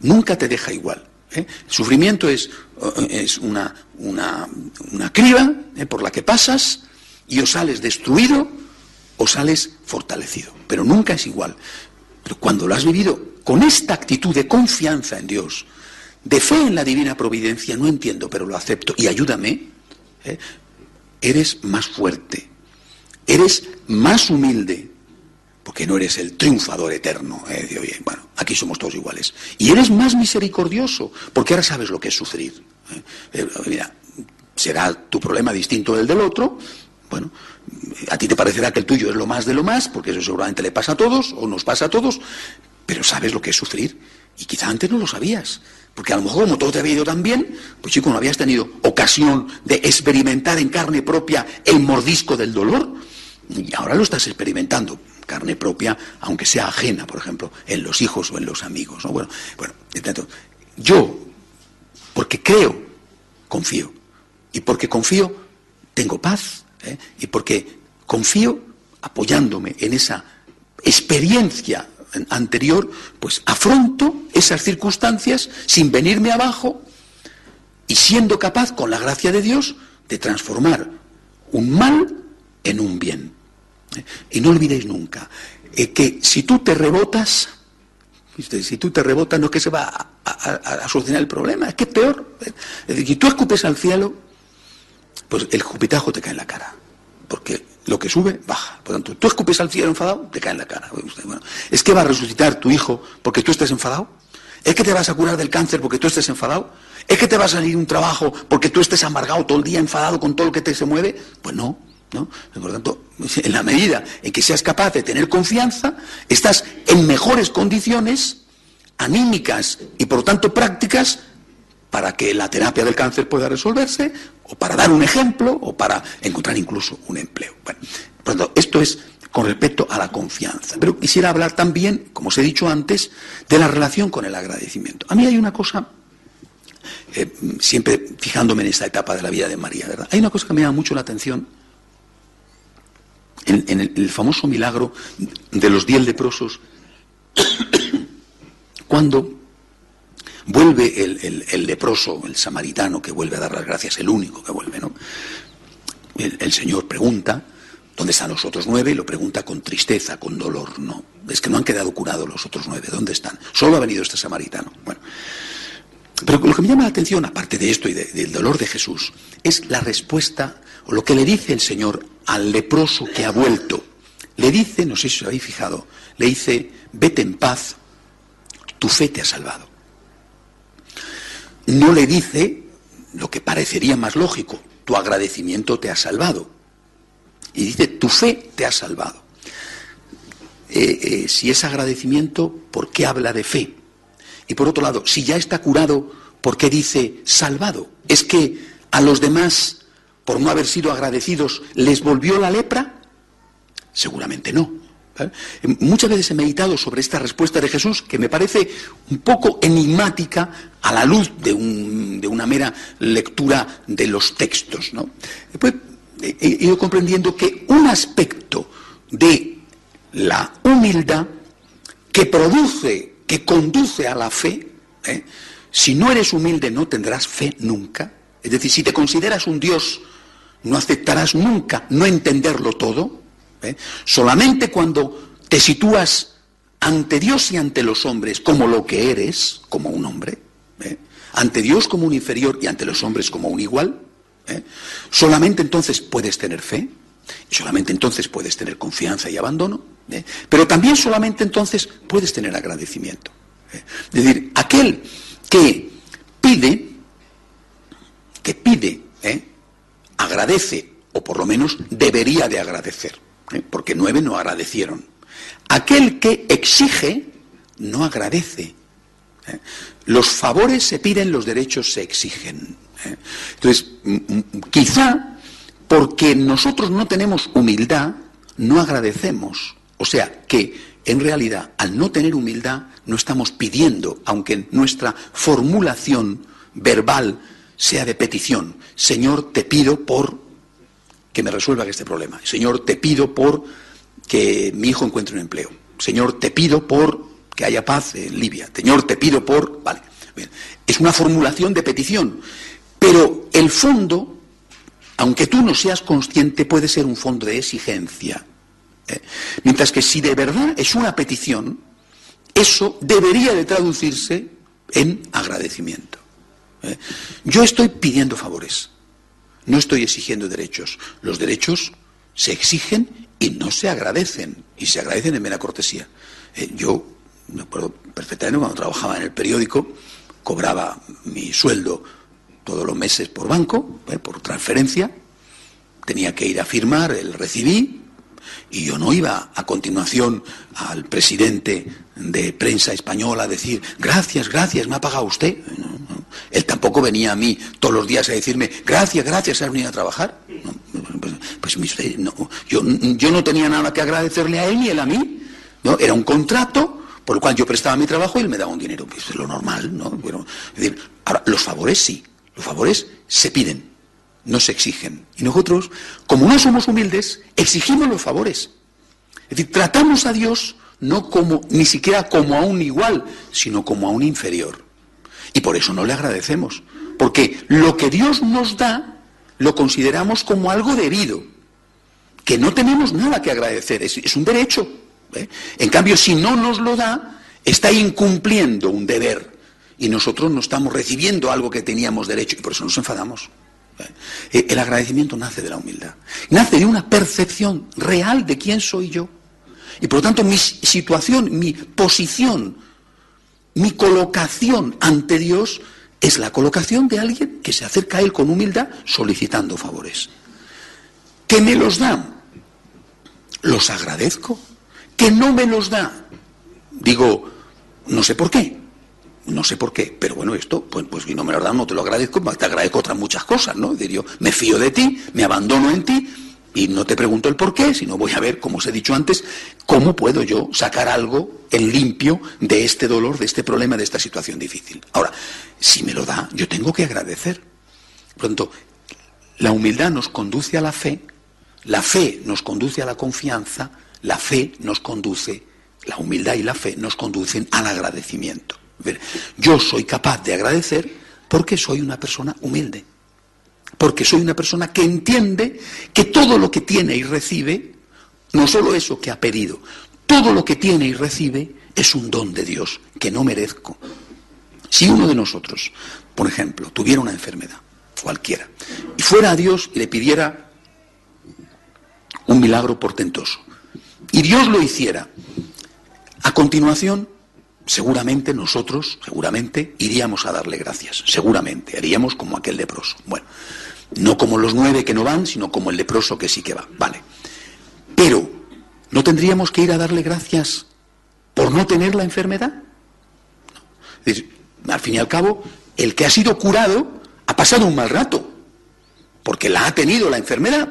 Nunca te deja igual. ¿Eh? El sufrimiento es, una, una, una criba ¿eh? por la que pasas y o sales destruido o sales fortalecido, pero nunca es igual. Pero cuando lo has vivido con esta actitud de confianza en Dios, de fe en la divina providencia, no entiendo, pero lo acepto y ayúdame, ¿eh? eres más fuerte, eres más humilde, porque no eres el triunfador eterno ¿eh? de hoy. Bueno, aquí somos todos iguales. Y eres más misericordioso, porque ahora sabes lo que es sufrir. ¿eh? mira, será tu problema distinto del del otro, bueno, a ti te parecerá que el tuyo es lo más de lo más, porque eso seguramente le pasa a todos, o nos pasa a todos, pero sabes lo que es sufrir. Y quizá antes no lo sabías, porque a lo mejor como todo te había ido tan bien, pues chico, no habías tenido ocasión de experimentar en carne propia el mordisco del dolor, y ahora lo estás experimentando, carne propia, aunque sea ajena, por ejemplo, en los hijos o en los amigos. Bueno, bueno, yo, porque creo, confío, y porque confío, tengo paz, ¿eh? y porque confío, apoyándome en esa experiencia anterior, pues afronto esas circunstancias sin venirme abajo y siendo capaz, con la gracia de Dios, de transformar un mal en un bien. ¿Eh? Y no olvidéis nunca eh, que si tú te rebotas, si tú te rebotas no es que se va a, solucionar el problema, es que es peor. Es decir, si tú escupes al cielo, pues el jupitajo te cae en la cara. Porque lo que sube, baja. Por tanto, tú escupes al cielo enfadado, te cae en la cara. ¿Es que va a resucitar tu hijo porque tú estés enfadado? ¿Es que te vas a curar del cáncer porque tú estés enfadado? ¿Es que te va a salir un trabajo porque tú estés amargado todo el día, enfadado con todo lo que te se mueve? Pues no. ¿no? Por tanto, [laughs] en la medida en que seas capaz de tener confianza, estás en mejores condiciones anímicas y por tanto prácticas para que la terapia del cáncer pueda resolverse, o para dar un ejemplo, o para encontrar incluso un empleo. Bueno, por tanto, esto es con respecto a la confianza. Pero quisiera hablar también, como os he dicho antes, de la relación con el agradecimiento. A mí hay una cosa, eh, siempre fijándome en esta etapa de la vida de María, ¿verdad? Hay una cosa que me llama mucho la atención en, el, famoso milagro de los diez leprosos, [coughs] cuando Vuelve el, leproso, el samaritano que vuelve a dar las gracias, el único que vuelve, ¿no? El, Señor pregunta, ¿dónde están los otros nueve? Y lo pregunta con tristeza, con dolor, no. Es que no han quedado curados los otros nueve, ¿dónde están? Solo ha venido este samaritano. Bueno. Pero lo que me llama la atención, aparte de esto y del dolor de Jesús, es la respuesta o lo que le dice el Señor al leproso que ha vuelto. Le dice, no sé si os habéis fijado, le dice, vete en paz, tu fe te ha salvado no le dice lo que parecería más lógico, tu agradecimiento te ha salvado. Y dice, tu fe te ha salvado. Eh, eh, si es agradecimiento, ¿por qué habla de fe? Y por otro lado, si ya está curado, ¿por qué dice salvado? ¿Es que a los demás, por no haber sido agradecidos, les volvió la lepra? Seguramente no. ¿eh? Muchas veces he meditado sobre esta respuesta de Jesús que me parece un poco enigmática a la luz de, una mera lectura de los textos. Después he ido comprendiendo que un aspecto de la humildad que produce, que conduce a la fe, ¿eh? si no eres humilde no tendrás fe nunca. Es decir, si te consideras un Dios, no aceptarás nunca no entenderlo todo. ¿eh? Solamente cuando te sitúas ante Dios y ante los hombres como lo que eres, como un hombre, ¿eh? ante Dios como un inferior y ante los hombres como un igual, solamente entonces puedes tener fe, solamente entonces puedes tener confianza y abandono, ¿eh? pero también solamente entonces puedes tener agradecimiento. Es decir, aquel que pide, que pide, agradece, o por lo menos debería de agradecer, porque nueve no agradecieron. Aquel que exige no agradece. ¿eh? Los favores se piden, los derechos se exigen. ¿eh? Entonces, quizá porque nosotros no tenemos humildad, no agradecemos. O sea, que en realidad, al no tener humildad, no estamos pidiendo, aunque nuestra formulación verbal sea de petición. Señor, te pido por que me resuelva este problema. Señor, te pido por que mi hijo encuentre un empleo. Señor, te pido por que haya paz en Libia. Señor, te pido por... Vale. Es una formulación de petición. Pero el fondo, aunque tú no seas consciente, puede ser un fondo de exigencia. ¿eh? Mientras que si de verdad es una petición, eso debería de traducirse en agradecimiento. ¿eh? Yo estoy pidiendo favores, no estoy exigiendo derechos. Los derechos se exigen y no se agradecen, y se agradecen en mera cortesía. Eh, yo me acuerdo perfectamente cuando trabajaba en el periódico, cobraba mi sueldo todos los meses por banco, eh, por transferencia, tenía que ir a firmar, el recibí, y yo no iba a continuación al presidente de prensa española a decir, gracias, gracias, me ha pagado usted. Él tampoco venía a mí todos los días a decirme, gracias, gracias, has venido a trabajar. Pues, pues no, yo, yo, no tenía nada que agradecerle a él ni él a mí. ¿no? Era un contrato por el cual yo prestaba mi trabajo y él me daba un dinero. Pues es lo normal, ¿no? Bueno, es decir, ahora, los favores sí, los favores se piden, no se exigen. Y nosotros, como no somos humildes, exigimos los favores. Es decir, tratamos a Dios no como, ni siquiera como a un igual, sino como a un inferior. Y por eso no le agradecemos. Porque lo que Dios nos da lo consideramos como algo debido, que no tenemos nada que agradecer, es, un derecho. ¿eh? En cambio, si no nos lo da, está incumpliendo un deber y nosotros no estamos recibiendo algo que teníamos derecho y por eso nos enfadamos. ¿eh? El agradecimiento nace de la humildad, nace de una percepción real de quién soy yo. Y por lo tanto mi situación, mi posición, mi colocación ante Dios es la colocación de alguien que se acerca a Él con humildad solicitando favores. ¿Que me los dan? Los agradezco. ¿Que no me los da? Digo, no sé por qué. No sé por qué, pero bueno, esto, pues, pues si no me lo dan, no te lo agradezco, te agradezco otras muchas cosas, ¿no? Diría, me fío de ti, me abandono en ti, y no te pregunto el por qué, sino voy a ver, como os he dicho antes, cómo puedo yo sacar algo en limpio de este dolor, de este problema, de esta situación difícil. Ahora, si me lo da, yo tengo que agradecer. Pronto, la humildad nos conduce a la fe, la fe nos conduce a la confianza, la fe nos conduce, la humildad y la fe nos conducen al agradecimiento. Yo soy capaz de agradecer porque soy una persona humilde porque soy una persona que entiende que todo lo que tiene y recibe, no solo eso que ha pedido, todo lo que tiene y recibe es un don de Dios que no merezco. Si uno de nosotros, por ejemplo, tuviera una enfermedad, cualquiera, y fuera a Dios y le pidiera un milagro portentoso, y Dios lo hiciera, a continuación, seguramente nosotros, seguramente, iríamos a darle gracias, seguramente, haríamos como aquel leproso. Bueno, no como los nueve que no van, sino como el leproso que sí que va. Vale. Pero, ¿no tendríamos que ir a darle gracias por no tener la enfermedad? al fin y al cabo, el que ha sido curado ha pasado un mal rato, porque la ha tenido la enfermedad,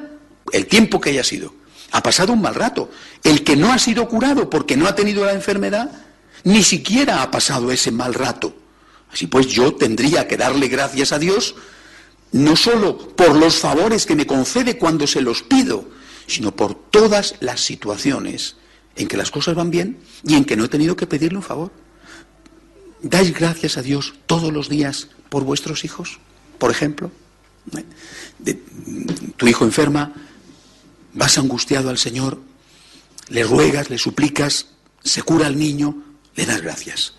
el tiempo que haya sido. Ha pasado un mal rato. El que no ha sido curado porque no ha tenido la enfermedad, ni siquiera ha pasado ese mal rato. Así pues, yo tendría que darle gracias a Dios no solo por los favores que me concede cuando se los pido, sino por todas las situaciones en que las cosas van bien y en que no he tenido que pedirle un favor. ¿Dais gracias a Dios todos los días por vuestros hijos? Por ejemplo, tu hijo enferma, vas angustiado al Señor, le ruegas, le suplicas, se cura al niño, le das gracias.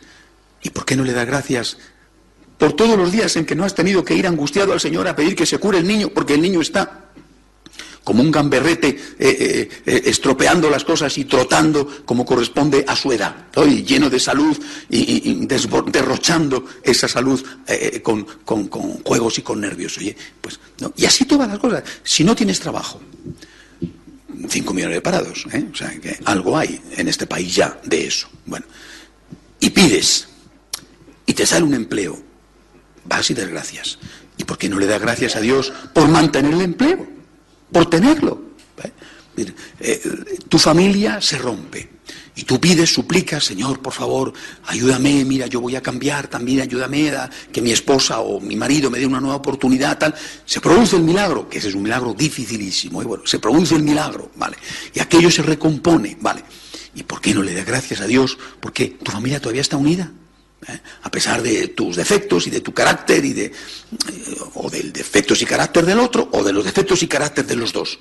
¿Y por qué no le das gracias por todos los días en que no has tenido que ir angustiado al Señor a pedir que se cure el niño, porque el niño está como un gamberrete eh, eh, eh, estropeando las cosas y trotando como corresponde a su edad, lleno de salud y, derrochando esa salud con, juegos y con nervios. Oye, pues, Y así todas las cosas. Si no tienes trabajo, 5 millones de parados, o sea que algo hay en este país ya de eso. Bueno, y pides, y te sale un empleo, vas y das gracias. ¿Y por qué no le das gracias a Dios por mantener el empleo? Por tenerlo. ¿Eh? Eh, tu familia se rompe. Y tú pides, suplicas, Señor, por favor, ayúdame, mira, yo voy a cambiar, también ayúdame a que mi esposa o mi marido me dé una nueva oportunidad, tal. Se produce el milagro, que ese es un milagro dificilísimo, y bueno, se produce el milagro, ¿vale? Y aquello se recompone, ¿vale? ¿Y por qué no le das gracias a Dios? Porque tu familia todavía está unida. ¿eh? a pesar de tus defectos y de tu carácter y de eh, o del defectos y carácter del otro o de los defectos y carácter de los dos.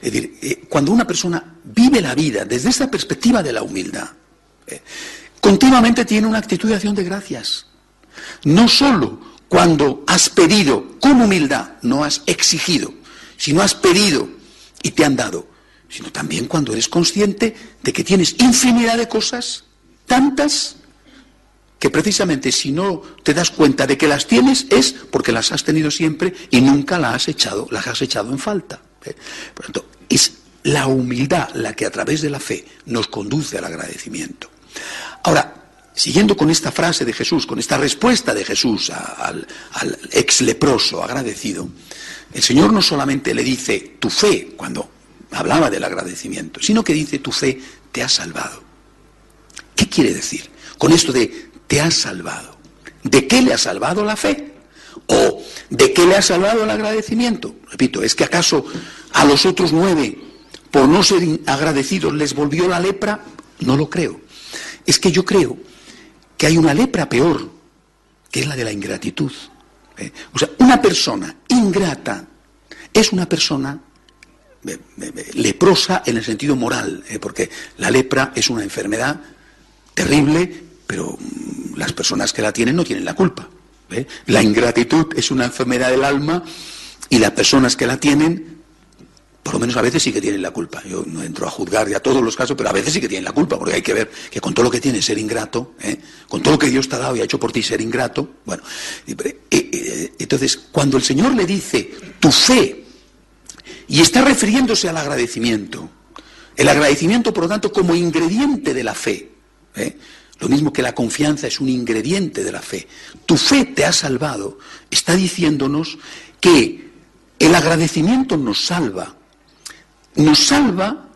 Es decir, eh, cuando una persona vive la vida desde esta perspectiva de la humildad, continuamente tiene una actitud de acción de gracias. No solo cuando has pedido con humildad, no has exigido, sino has pedido y te han dado, sino también cuando eres consciente de que tienes infinidad de cosas, tantas que precisamente si no te das cuenta de que las tienes es porque las has tenido siempre y nunca las has echado, las has echado en falta. ¿eh? Por lo tanto, es la humildad la que a través de la fe nos conduce al agradecimiento. Ahora, siguiendo con esta frase de Jesús, con esta respuesta de Jesús al, al ex leproso agradecido, el Señor no solamente le dice tu fe cuando hablaba del agradecimiento, sino que dice tu fe te ha salvado. ¿Qué quiere decir? Con esto de te ha salvado. ¿De qué le ha salvado la fe? ¿O de qué le ha salvado el agradecimiento? Repito, ¿es que acaso a los otros nueve, por no ser agradecidos, les volvió la lepra? No lo creo. Es que yo creo que hay una lepra peor, que es la de la ingratitud. ¿eh? O sea, una persona ingrata es una persona leprosa en el sentido moral, porque la lepra es una enfermedad terrible, pero las personas que la tienen no tienen la culpa. La ingratitud es una enfermedad del alma y las personas que la tienen, por lo menos a veces sí que tienen la culpa. Yo no entro a juzgar ya todos los casos, pero a veces sí que tienen la culpa, porque hay que ver que con todo lo que tiene ser ingrato, ¿eh? con todo lo que Dios te ha dado y ha hecho por ti ser ingrato, bueno, eh, eh, entonces cuando el Señor le dice tu fe, y está refiriéndose al agradecimiento, el agradecimiento, por lo tanto, como ingrediente de la fe, lo mismo que la confianza es un ingrediente de la fe. Tu fe te ha salvado. Está diciéndonos que el agradecimiento nos salva. Nos salva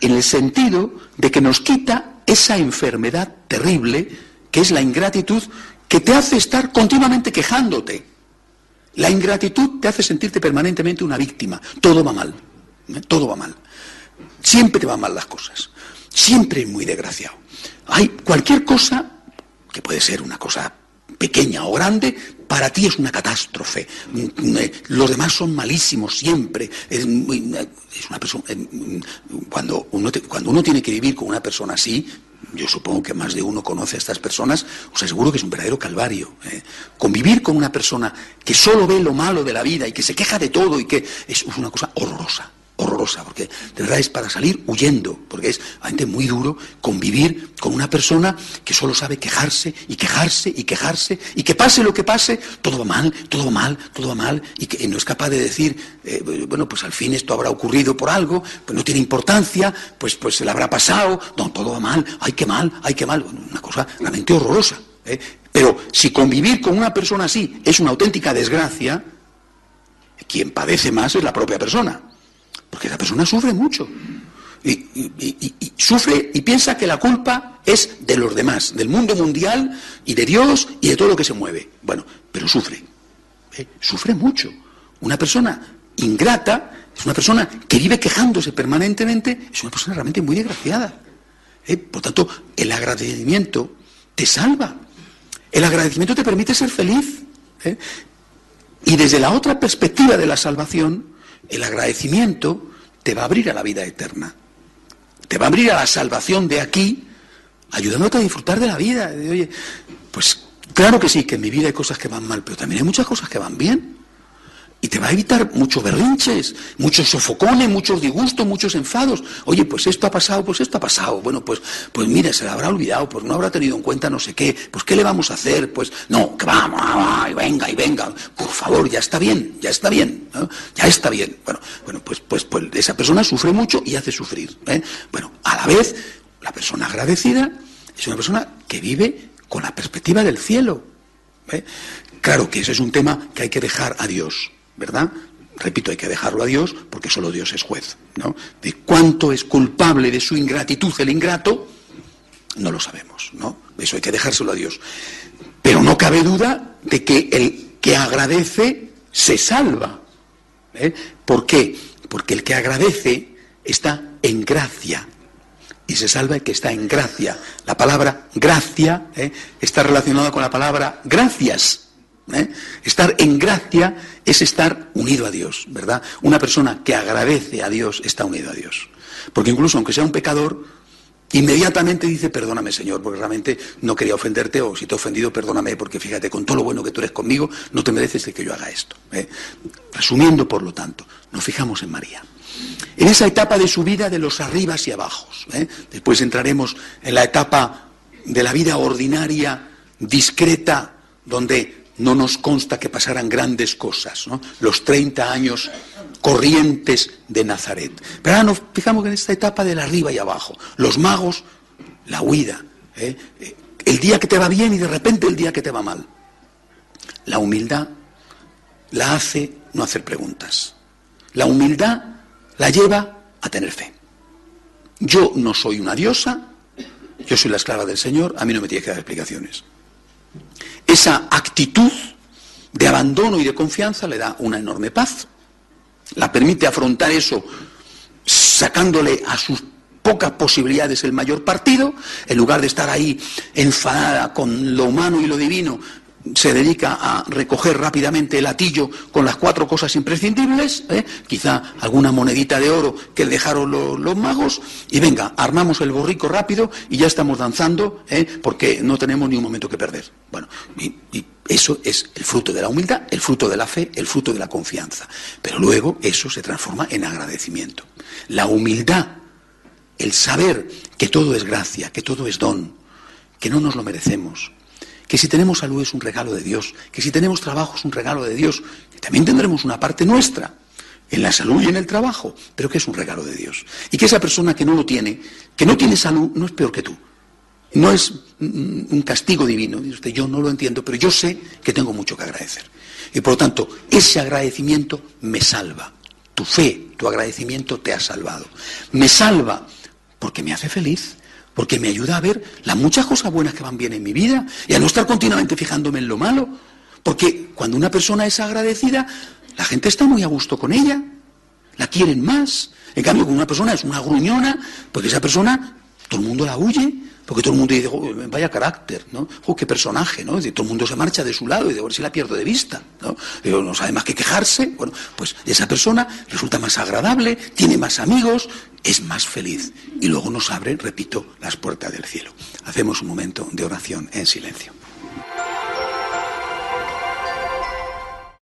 en el sentido de que nos quita esa enfermedad terrible que es la ingratitud que te hace estar continuamente quejándote. La ingratitud te hace sentirte permanentemente una víctima. Todo va mal. ¿eh? Todo va mal. Siempre te van mal las cosas. Siempre muy desgraciado. Hay cualquier cosa, que puede ser una cosa pequeña o grande, para ti es una catástrofe. Los demás son malísimos siempre. Es, una persona, eh, cuando, uno cuando uno tiene que vivir con una persona así, yo supongo que más de uno conoce a estas personas, os aseguro que es un verdadero calvario. ¿eh? Convivir con una persona que solo ve lo malo de la vida y que se queja de todo y que es una cosa horrorosa horrorosa, porque de verdad es para salir huyendo, porque es realmente muy duro convivir con una persona que solo sabe quejarse y quejarse y quejarse y que pase lo que pase, todo va mal, todo va mal, todo va mal y que no es capaz de decir, eh, bueno, pues al fin esto habrá ocurrido por algo, pues no tiene importancia, pues, pues se le habrá pasado, no, todo va mal, ay, qué mal, ay, qué mal, una cosa realmente horrorosa. ¿eh? Pero si convivir con una persona así es una auténtica desgracia, quien padece más es la propia persona. Porque la persona sufre mucho. Y, sufre y piensa que la culpa es de los demás, del mundo mundial y de Dios y de todo lo que se mueve. Bueno, pero sufre. ¿eh? Sufre mucho. Una persona ingrata es una persona que vive quejándose permanentemente, es una persona realmente muy desgraciada. ¿eh? Por tanto, el agradecimiento te salva. El agradecimiento te permite ser feliz. ¿eh? Y desde la otra perspectiva de la salvación, el agradecimiento te va a abrir a la vida eterna. te va a abrir a la salvación de aquí, ayudándote a disfrutar de la vida. Oye, pues claro que sí, que en mi vida hay cosas que van mal, pero también hay muchas cosas que van bien. Y te va a evitar muchos berrinches, muchos sofocones, muchos disgustos, muchos enfados. Oye, pues esto ha pasado, pues esto ha pasado. Bueno, pues, pues mire, se le habrá olvidado, pues no habrá tenido en cuenta no sé qué. Pues ¿qué le vamos a hacer? Pues no, que vamos, y venga, y venga. Por favor, ya está bien, ya está bien, ya está bien. Bueno, bueno, pues, pues, pues esa persona sufre mucho y hace sufrir. ¿eh? Bueno, a la vez, la persona agradecida es una persona que vive con la perspectiva del cielo. ¿eh? Claro que ese es un tema que hay que dejar a Dios. ¿Verdad? Repito, hay que dejarlo a Dios porque solo Dios es juez, ¿no? De cuánto es culpable de su ingratitud el ingrato, no lo sabemos, ¿no? Eso hay que dejárselo a Dios. Pero no cabe duda de que el que agradece se salva. ¿eh? ¿Por qué? Porque el que agradece está en gracia. Y se salva el que está en gracia. La palabra gracia ¿eh? está relacionada con la palabra gracias. ¿Eh? Estar en gracia es estar unido a Dios, ¿verdad? Una persona que agradece a Dios está unido a Dios. Porque incluso aunque sea un pecador, inmediatamente dice, perdóname Señor, porque realmente no quería ofenderte o si te he ofendido, perdóname, porque fíjate, con todo lo bueno que tú eres conmigo, no te mereces de que yo haga esto. ¿eh? Resumiendo, por lo tanto, nos fijamos en María. En esa etapa de su vida de los arribas y abajos. ¿eh? Después entraremos en la etapa de la vida ordinaria, discreta, donde no nos consta que pasaran grandes cosas, ¿no? los 30 años corrientes de Nazaret. Pero ahora nos fijamos en esta etapa del arriba y abajo. Los magos, la huida. ¿eh? El día que te va bien y de repente el día que te va mal. La humildad la hace no hacer preguntas. La humildad la lleva a tener fe. Yo no soy una diosa, yo soy la esclava del Señor, a mí no me tiene que dar explicaciones. Esa actitud de abandono y de confianza le da una enorme paz. La permite afrontar eso sacándole a sus pocas posibilidades el mayor partido, en lugar de estar ahí enfadada con lo humano y lo divino, se dedica a recoger rápidamente el atillo con las cuatro cosas imprescindibles, ¿eh? quizá alguna monedita de oro que dejaron los magos, y venga, armamos el borrico rápido y ya estamos danzando, ¿eh? porque no tenemos ni un momento que perder. Bueno, y, y eso es el fruto de la humildad, el fruto de la fe, el fruto de la confianza. Pero luego eso se transforma en agradecimiento. La humildad, el saber que todo es gracia, que todo es don, que no nos lo merecemos, que si tenemos salud es un regalo de Dios, que si tenemos trabajo es un regalo de Dios, que también tendremos una parte nuestra en la salud y en el trabajo, pero que es un regalo de Dios. Y que esa persona que no lo tiene, que no tiene salud, no es peor que tú. No es un castigo divino. Dice usted, yo no lo entiendo, pero yo sé que tengo mucho que agradecer. Y por lo tanto, ese agradecimiento me salva. Tu fe, tu agradecimiento te ha salvado. Me salva porque me hace feliz, porque me ayuda a ver las muchas cosas buenas que van bien en mi vida y a no estar continuamente fijándome en lo malo. Porque cuando una persona es agradecida, la gente está muy a gusto con ella, la quieren más. En cambio, cuando una persona es una gruñona, porque esa persona, todo el mundo la huye, porque todo el mundo dice, vaya carácter, ¿no? qué personaje, ¿no? todo el mundo se marcha de su lado y de ver si la pierdo de vista, ¿no? no sabe más que quejarse. Bueno, pues esa persona resulta más agradable, tiene más amigos, es más feliz. Y luego nos abre, repito, las puertas del cielo. Hacemos un momento de oración en silencio.